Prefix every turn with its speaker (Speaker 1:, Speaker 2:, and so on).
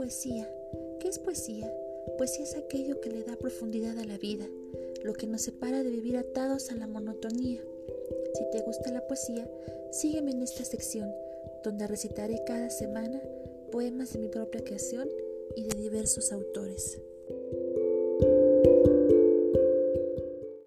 Speaker 1: poesía. ¿Qué es poesía? Poesía es aquello que le da profundidad a la vida, lo que nos separa de vivir atados a la monotonía. Si te gusta la poesía, sígueme en esta sección, donde recitaré cada semana poemas de mi propia creación y de diversos autores.